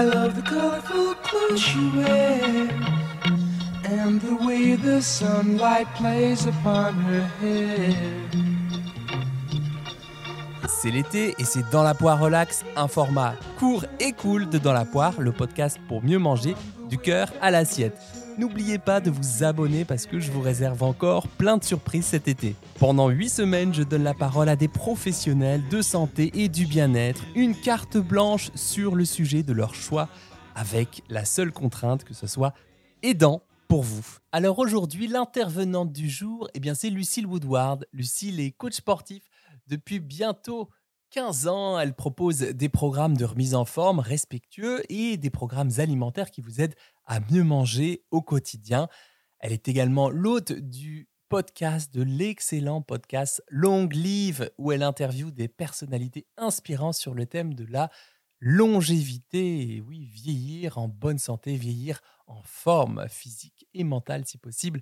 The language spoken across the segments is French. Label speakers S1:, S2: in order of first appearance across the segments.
S1: I love the colorful clothes she wears and the way the sunlight plays upon her hair.
S2: C'est l'été et c'est Dans la poire relax, un format court et cool de Dans la poire, le podcast pour mieux manger du cœur à l'assiette. N'oubliez pas de vous abonner parce que je vous réserve encore plein de surprises cet été. Pendant 8 semaines, je donne la parole à des professionnels de santé et du bien-être, une carte blanche sur le sujet de leur choix, avec la seule contrainte que ce soit aidant pour vous. Alors aujourd'hui, l'intervenante du jour, eh c'est Lucille Woodward. Lucille est coach sportif depuis bientôt 15 ans. Elle propose des programmes de remise en forme respectueux et des programmes alimentaires qui vous aident à mieux manger au quotidien. Elle est également l'hôte du podcast, de l'excellent podcast Long Live, où elle interviewe des personnalités inspirantes sur le thème de la longévité. Et oui, vieillir en bonne santé, vieillir en forme physique et mentale si possible.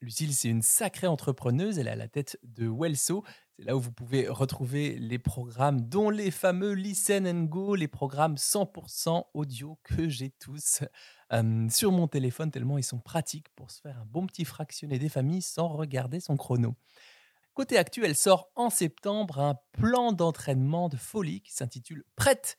S2: Lucille, c'est une sacrée entrepreneuse. Elle est à la tête de Welso. C'est là où vous pouvez retrouver les programmes, dont les fameux Listen Go, les programmes 100% audio que j'ai tous sur mon téléphone, tellement ils sont pratiques pour se faire un bon petit fractionné des familles sans regarder son chrono. Côté actuel, elle sort en septembre un plan d'entraînement de folie qui s'intitule Prête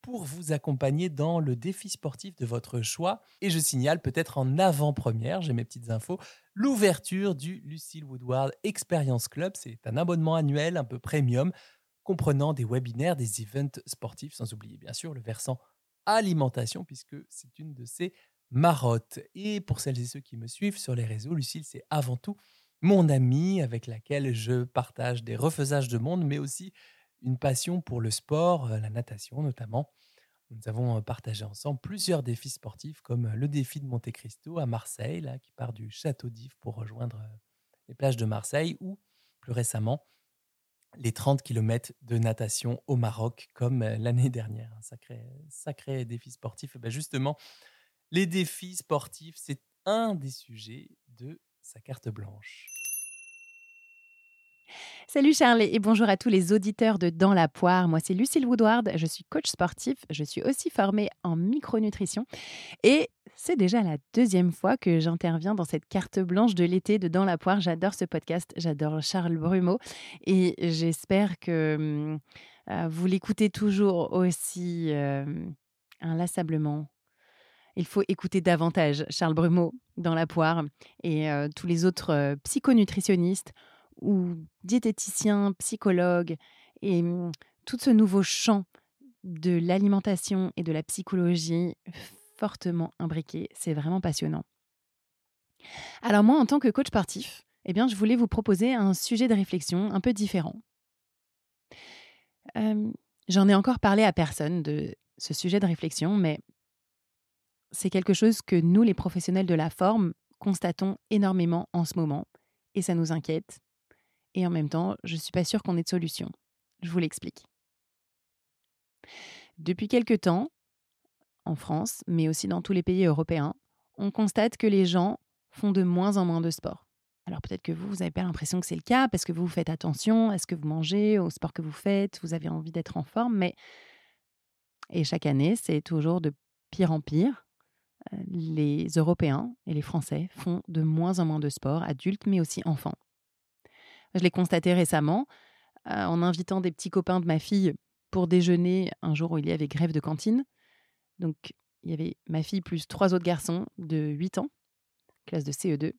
S2: pour vous accompagner dans le défi sportif de votre choix. Et je signale peut-être en avant-première, j'ai mes petites infos, l'ouverture du Lucille Woodward Experience Club. C'est un abonnement annuel un peu premium comprenant des webinaires, des events sportifs, sans oublier bien sûr le versant alimentation, puisque c'est une de ses marottes. Et pour celles et ceux qui me suivent sur les réseaux, Lucille, c'est avant tout mon amie avec laquelle je partage des refaisages de monde, mais aussi une passion pour le sport, euh, la natation notamment. Nous avons partagé ensemble plusieurs défis sportifs, comme le défi de Monte Cristo à Marseille, là, qui part du château d'If pour rejoindre les plages de Marseille, ou plus récemment, les 30 km de natation au Maroc, comme l'année dernière. Un sacré, sacré défi sportif. Ben justement, les défis sportifs, c'est un des sujets de sa carte blanche.
S3: Salut Charles et bonjour à tous les auditeurs de Dans la poire. Moi c'est Lucille Woodward, je suis coach sportif, je suis aussi formée en micronutrition et c'est déjà la deuxième fois que j'interviens dans cette carte blanche de l'été de Dans la poire. J'adore ce podcast, j'adore Charles Brumeau et j'espère que euh, vous l'écoutez toujours aussi euh, inlassablement. Il faut écouter davantage Charles Brumeau dans la poire et euh, tous les autres psychonutritionnistes ou diététicien, psychologue, et mmh, tout ce nouveau champ de l'alimentation et de la psychologie fortement imbriqué. C'est vraiment passionnant. Alors moi, en tant que coach sportif, eh bien, je voulais vous proposer un sujet de réflexion un peu différent. J'en ai encore parlé à personne de ce sujet de réflexion, mais c'est quelque chose que nous, les professionnels de la forme, constatons énormément en ce moment, et ça nous inquiète, et en même temps, je ne suis pas sûre qu'on ait de solution. Je vous l'explique. Depuis quelque temps, en France, mais aussi dans tous les pays européens, on constate que les gens font de moins en moins de sport. Alors peut-être que vous, vous n'avez pas l'impression que c'est le cas parce que vous, faites attention à ce que vous mangez, au sport que vous faites, vous avez envie d'être en forme, mais... Et chaque année, c'est toujours de pire en pire. Euh, les Européens et les Français font de moins en moins de sport, adultes mais aussi enfants. Je l'ai constaté récemment en invitant des petits copains de ma fille pour déjeuner un jour où il y avait grève de cantine. Donc, il y avait ma fille plus trois autres garçons de 8 ans, classe de CE2.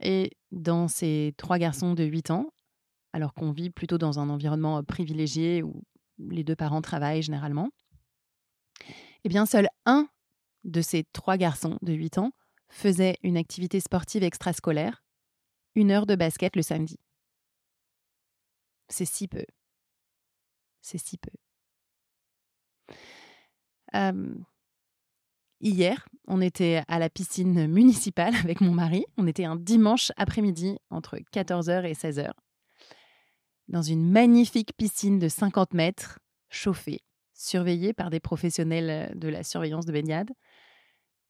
S3: Et dans ces trois garçons de 8 ans, alors qu'on vit plutôt dans un environnement privilégié où les deux parents travaillent généralement, eh bien, seul un de ces trois garçons de 8 ans faisait une activité sportive extrascolaire une heure de basket le samedi. C'est si peu. C'est si peu. hier, on était à la piscine municipale avec mon mari. On était un dimanche après-midi entre 14h et 16h dans une magnifique piscine de 50 mètres, chauffée, surveillée par des professionnels de la surveillance de baignade.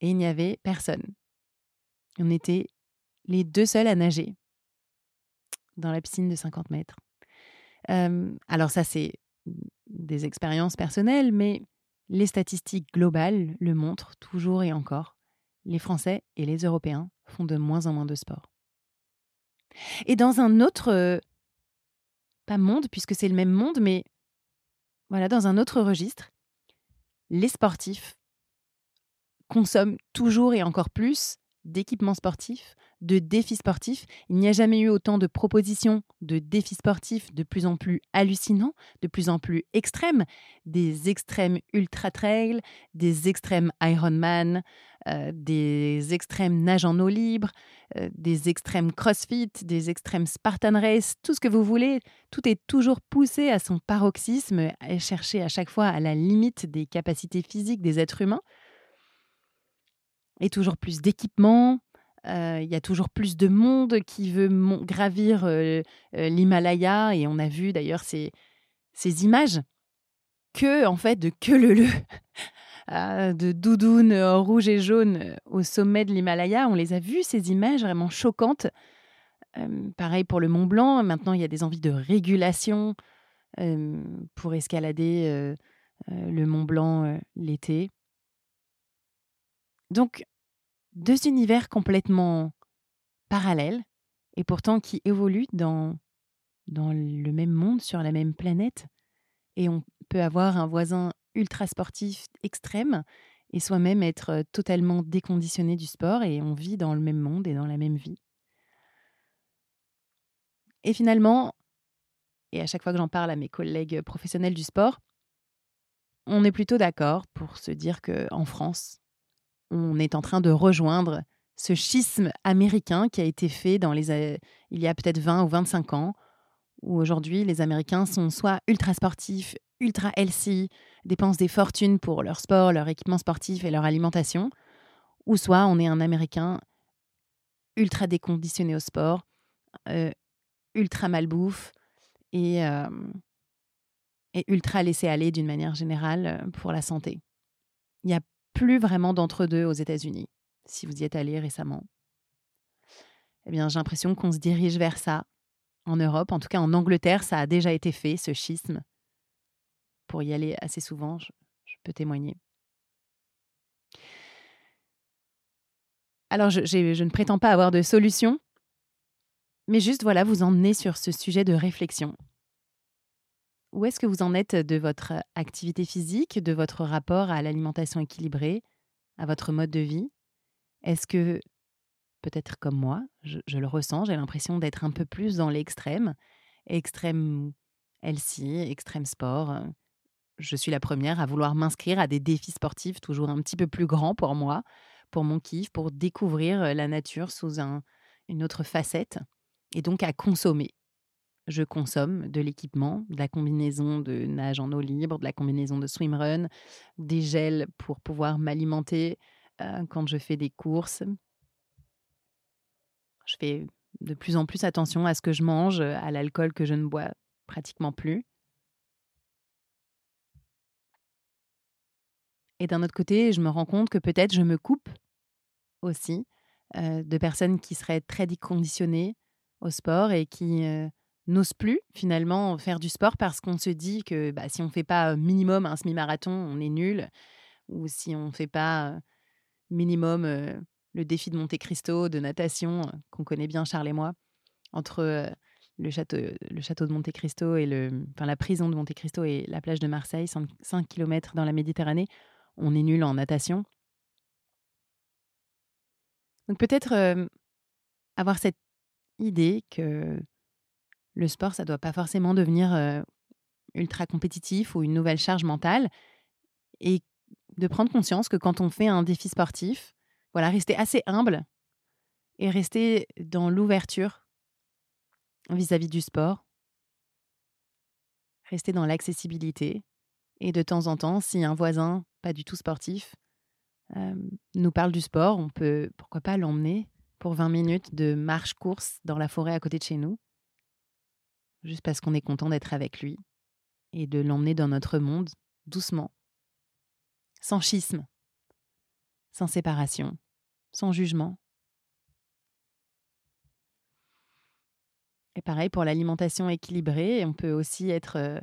S3: Et il n'y avait personne. On était les deux seuls à nager dans la piscine de 50 mètres. Alors ça, c'est des expériences personnelles, mais les statistiques globales le montrent toujours et encore. Les Français et les Européens font de moins en moins de sport. Et dans un autre, pas monde, puisque c'est le même monde, mais voilà, dans un autre registre, les sportifs consomment toujours et encore plus d'équipements sportifs, de défis sportifs. Il n'y a jamais eu autant de propositions de défis sportifs de plus en plus hallucinants, de plus en plus extrêmes, des extrêmes ultra trail, des extrêmes Ironman, euh, des extrêmes nage en eau libre, euh, des extrêmes CrossFit, des extrêmes Spartan Race, tout ce que vous voulez. Tout est toujours poussé à son paroxysme et cherché à chaque fois à la limite des capacités physiques des êtres humains et toujours plus d'équipements. Euh, il y a toujours plus de monde qui veut gravir euh, euh, l'Himalaya et on a vu d'ailleurs ces, images que en fait de que le le de doudoune rouge et jaune au sommet de l'Himalaya. On les a vues ces images vraiment choquantes. pareil pour le Mont Blanc. Maintenant il y a des envies de régulation pour escalader le Mont Blanc l'été. Donc, deux univers complètement parallèles et pourtant qui évoluent dans, dans le même monde, sur la même planète. Et on peut avoir un voisin ultra sportif extrême et soi-même être totalement déconditionné du sport et on vit dans le même monde et dans la même vie. Et finalement, et à chaque fois que j'en parle à mes collègues professionnels du sport, on est plutôt d'accord pour se dire qu'en France, on est en train de rejoindre ce schisme américain qui a été fait dans les, il y a peut-être 20 ou 25 ans, où aujourd'hui les Américains sont soit ultra sportifs, ultra healthy, dépensent des fortunes pour leur sport, leur équipement sportif et leur alimentation, ou soit on est un Américain ultra déconditionné au sport, euh, ultra malbouffe et, euh, et ultra laissé aller d'une manière générale euh, pour la santé. Il y a plus vraiment d'entre-deux aux États-Unis, si vous y êtes allé récemment. Eh bien, j'ai l'impression qu'on se dirige vers ça en Europe. En tout cas, en Angleterre, ça a déjà été fait, ce schisme. Pour y aller assez souvent, je, peux témoigner. Alors, je, je, ne prétends pas avoir de solution, mais juste, voilà, vous emmener sur ce sujet de réflexion. Où est-ce que vous en êtes de votre activité physique, de votre rapport à l'alimentation équilibrée, à votre mode de vie? Est-ce que, peut-être comme moi, je, le ressens, j'ai l'impression d'être un peu plus dans l'extrême, extrême healthy, extrême sport. Je suis la première à vouloir m'inscrire à des défis sportifs toujours un petit peu plus grands pour moi, pour mon kiff, pour découvrir la nature sous une autre facette et donc à consommer je consomme de l'équipement, de la combinaison de nage en eau libre, de la combinaison de swimrun, des gels pour pouvoir m'alimenter euh, quand je fais des courses. Je fais de plus en plus attention à ce que je mange, à l'alcool que je ne bois pratiquement plus. Et d'un autre côté, je me rends compte que peut-être je me coupe aussi euh, de personnes qui seraient très déconditionnées au sport et qui euh, n'ose plus finalement faire du sport parce qu'on se dit que bah, si on ne fait pas minimum un semi-marathon, on est nul. Ou si on ne fait pas minimum le défi de Monte Cristo, de natation, qu'on connaît bien Charles et moi, entre le, château, de Monte Cristo et le, la prison de Monte Cristo et la plage de Marseille, 5, km dans la Méditerranée, on est nul en natation. Donc peut-être avoir cette idée que le sport, ça doit pas forcément devenir ultra compétitif ou une nouvelle charge mentale. Et de prendre conscience que quand on fait un défi sportif, voilà, rester assez humble et rester dans l'ouverture vis-à-vis du sport, rester dans l'accessibilité. Et de temps en temps, si un voisin, pas du tout sportif, nous parle du sport, on peut, pourquoi pas, l'emmener pour 20 minutes de marche-course dans la forêt à côté de chez nous juste parce qu'on est content d'être avec lui et de l'emmener dans notre monde doucement, sans schisme, sans séparation, sans jugement. Et pareil pour l'alimentation équilibrée, on peut aussi être, euh,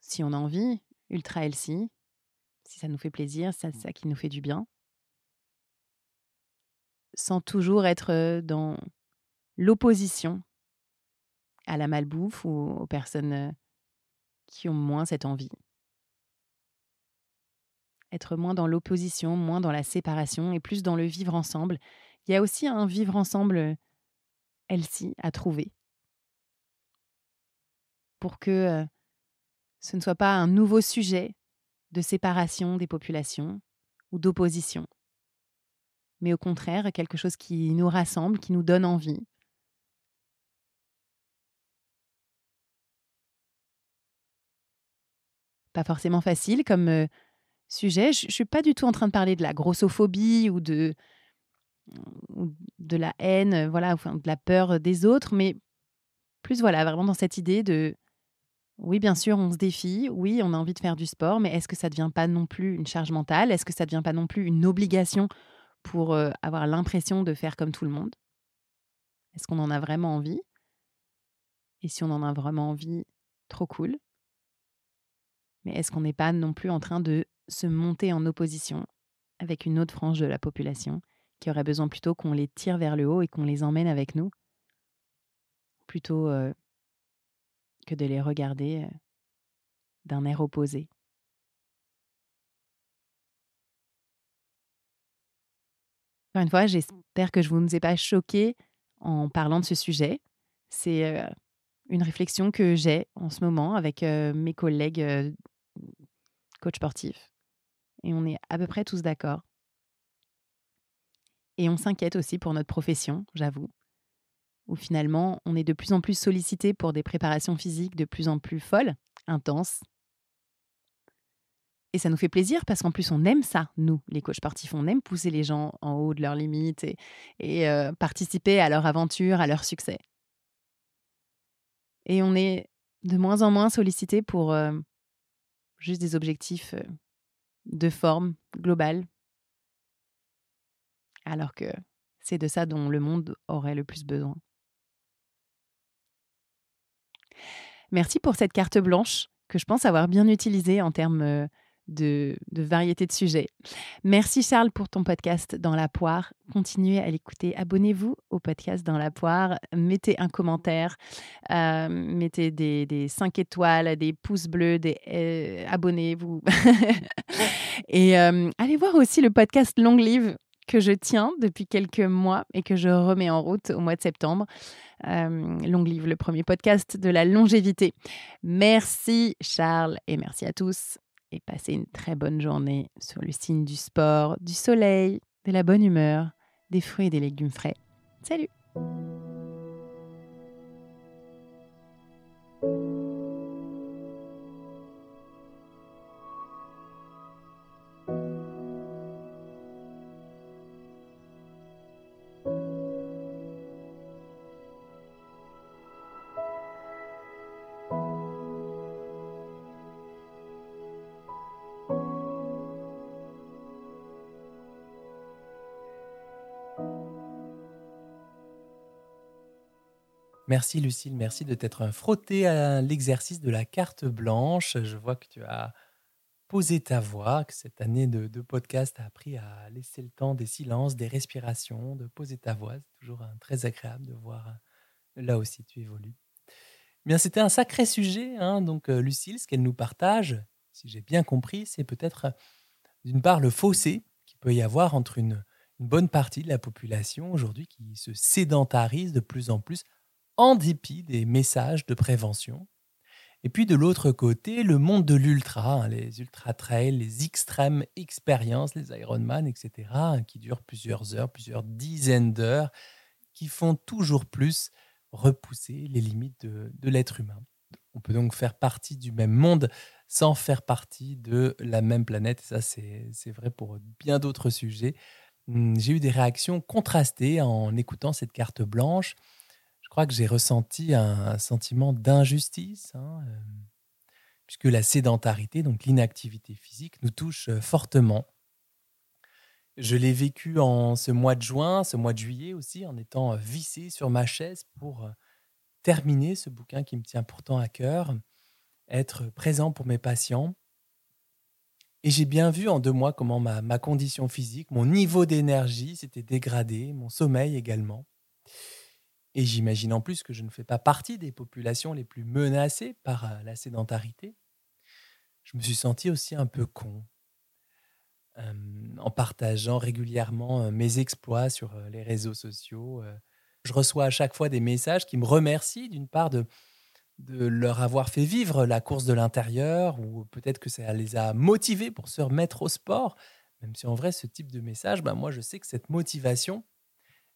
S3: si on a envie, ultra healthy, si ça nous fait plaisir, c'est ça qui nous fait du bien, sans toujours être dans l'opposition à la malbouffe ou aux personnes qui ont moins cette envie? Être moins dans l'opposition, moins dans la séparation et plus dans le vivre ensemble. Il y a aussi un vivre ensemble, Elsie, à trouver. Pour que ce ne soit pas un nouveau sujet de séparation des populations ou d'opposition, mais au contraire quelque chose qui nous rassemble, qui nous donne envie. Pas forcément facile comme sujet. Je ne suis pas du tout en train de parler de la grossophobie ou de, de la haine, voilà, de la peur des autres, mais plus voilà, vraiment dans cette idée de oui, bien sûr, on se défie, oui, on a envie de faire du sport, mais est-ce que ça ne devient pas non plus une charge mentale? Est-ce que ça ne devient pas non plus une obligation pour avoir l'impression de faire comme tout le monde? Est-ce qu'on en a vraiment envie? Et si on en a vraiment envie, trop cool. Mais est-ce qu'on n'est pas non plus en train de se monter en opposition avec une autre frange de la population qui aurait besoin plutôt qu'on les tire vers le haut et qu'on les emmène avec nous plutôt que de les regarder d'un air opposé? Encore une fois, j'espère que je ne vous ai pas choqué en parlant de ce sujet. C'est une réflexion que j'ai en ce moment avec mes collègues coach sportifs. Et on est à peu près tous d'accord. Et on s'inquiète aussi pour notre profession, j'avoue où finalement on est de plus en plus sollicité pour des préparations physiques de plus en plus folles, intenses. Et ça nous fait plaisir parce qu'en plus on aime ça, nous, les coachs sportifs, on aime pousser les gens en haut de leurs limites et, euh, participer à leur aventure, à leur succès. Et on est de moins en moins sollicité pour euh, juste des objectifs de forme globale, alors que c'est de ça dont le monde aurait le plus besoin. Merci pour cette carte blanche que je pense avoir bien utilisée en termes euh, de, variété de sujets. Merci Charles pour ton podcast Dans la poire. Continuez à l'écouter. Abonnez-vous au podcast Dans la poire. Mettez un commentaire. Euh, mettez des, des 5 étoiles, des pouces bleus, des euh, abonnez-vous. et allez voir aussi le podcast Long Live que je tiens depuis quelques mois et que je remets en route au mois de septembre. Euh, Long Live, le premier podcast de la longévité. Merci Charles et merci à tous et passez une très bonne journée sur le signe du sport, du soleil, de la bonne humeur, des fruits et des légumes frais. Salut
S2: Merci Lucille, merci de t'être frottée à l'exercice de la carte blanche. Je vois que tu as posé ta voix, que cette année de, podcast a appris à laisser le temps des silences, des respirations, de poser ta voix. C'est toujours très agréable de voir euh, là aussi tu évolues. Bien, c'était un sacré sujet, hein, donc euh, Lucille, ce qu'elle nous partage, si j'ai bien compris, c'est peut-être d'une part le fossé qu'il peut y avoir entre une bonne partie de la population aujourd'hui qui se sédentarise de plus en plus en dépit des messages de prévention. Et puis de l'autre côté, le monde de l'ultra, hein, les ultra-trails, les extrêmes expériences, les Ironman, etc., hein, qui durent plusieurs heures, plusieurs dizaines d'heures, qui font toujours plus repousser les limites de, de l'être humain. On peut donc faire partie du même monde sans faire partie de la même planète. Et ça, c'est vrai pour bien d'autres sujets. Hum, j'ai eu des réactions contrastées en écoutant cette carte blanche que j'ai ressenti un, sentiment d'injustice, hein, euh, puisque la sédentarité, donc l'inactivité physique, nous touche euh, fortement. Je l'ai vécu en ce mois de juin, ce mois de juillet aussi, en étant euh, vissé sur ma chaise pour terminer ce bouquin qui me tient pourtant à cœur, être présent pour mes patients. Et j'ai bien vu en deux mois comment ma condition physique, mon niveau d'énergie s'était dégradé, mon sommeil également. Et j'imagine en plus que je ne fais pas partie des populations les plus menacées par euh, la sédentarité. Je me suis senti aussi un peu con en partageant régulièrement mes exploits sur les réseaux sociaux. Je reçois à chaque fois des messages qui me remercient d'une part de, de leur avoir fait vivre la course de l'intérieur, ou peut-être que ça les a motivés pour se remettre au sport, même si en vrai, ce type de message, ben moi, je sais que cette motivation,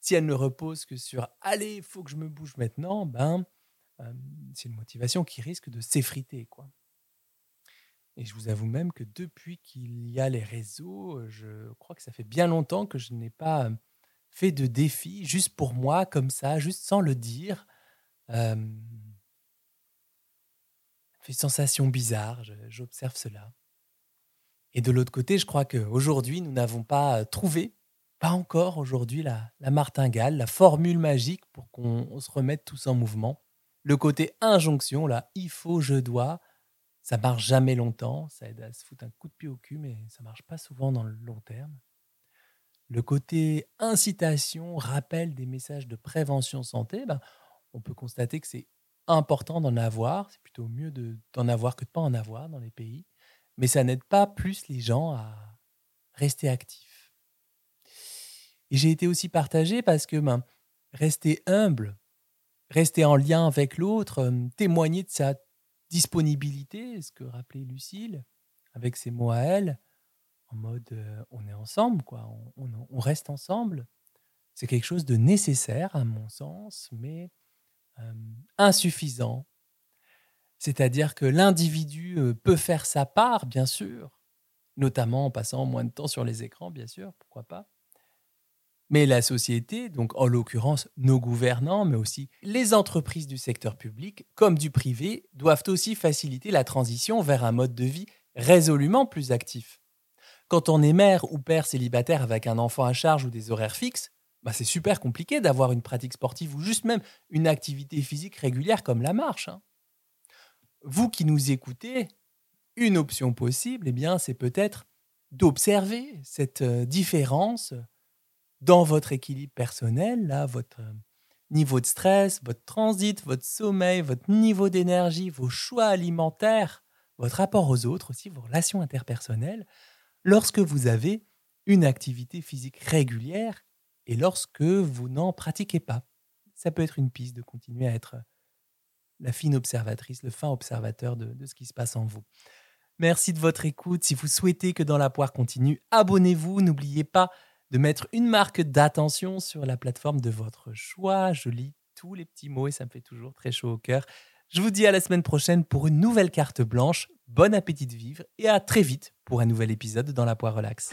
S2: si elle ne repose que sur allez, il faut que je me bouge maintenant, ben, c'est une motivation qui risque de s'effriter. quoi. Et je vous avoue même que depuis qu'il y a les réseaux, je crois que ça fait bien longtemps que je n'ai pas fait de défi juste pour moi, comme ça, juste sans le dire. Euh, fait sensation bizarre, j'observe cela. Et de l'autre côté, je crois qu'aujourd'hui, nous n'avons pas trouvé, pas encore aujourd'hui, la, martingale, la formule magique pour qu'on se remette tous en mouvement. Le côté injonction, là, il faut, je dois, ça marche jamais longtemps, ça aide à se foutre un coup de pied au cul, mais ça marche pas souvent dans le long terme. Le côté incitation, rappel des messages de prévention santé, ben, on peut constater que c'est important d'en avoir. C'est plutôt mieux d'en avoir que de pas en avoir dans les pays. Mais ça n'aide pas plus les gens à rester actifs. Et j'ai été aussi partagé parce que ben, rester humble, rester en lien avec l'autre, témoigner de sa disponibilité, ce que rappelait Lucille, avec ses mots à elle, en mode on est ensemble, quoi, on reste ensemble. C'est quelque chose de nécessaire à mon sens, mais insuffisant. C'est-à-dire que l'individu peut faire sa part, bien sûr, notamment en passant moins de temps sur les écrans, bien sûr, pourquoi pas. Mais la société, donc en l'occurrence nos gouvernants, mais aussi les entreprises du secteur public comme du privé, doivent aussi faciliter la transition vers un mode de vie résolument plus actif. Quand on est mère ou père célibataire avec un enfant à charge ou des horaires fixes, bah, c'est super compliqué d'avoir une pratique sportive ou juste même une activité physique régulière comme la marche. Hein. Vous qui nous écoutez, une option possible, eh bien, c'est peut-être d'observer cette euh, différence dans votre équilibre personnel, là, votre euh, niveau de stress, votre transit, votre sommeil, votre niveau d'énergie, vos choix alimentaires, votre rapport aux autres aussi, vos relations interpersonnelles, lorsque vous avez une activité physique régulière et lorsque vous n'en pratiquez pas. Ça peut être une piste de continuer à être la fine observatrice, le fin observateur de, ce qui se passe en vous. Merci de votre écoute. Si vous souhaitez que Dans la poire continue, abonnez-vous. N'oubliez pas de mettre une marque d'attention sur la plateforme de votre choix. Je lis tous les petits mots et ça me fait toujours très chaud au cœur. Je vous dis à la semaine prochaine pour une nouvelle carte blanche. Bon appétit de vivre et à très vite pour un nouvel épisode dans la poire relax.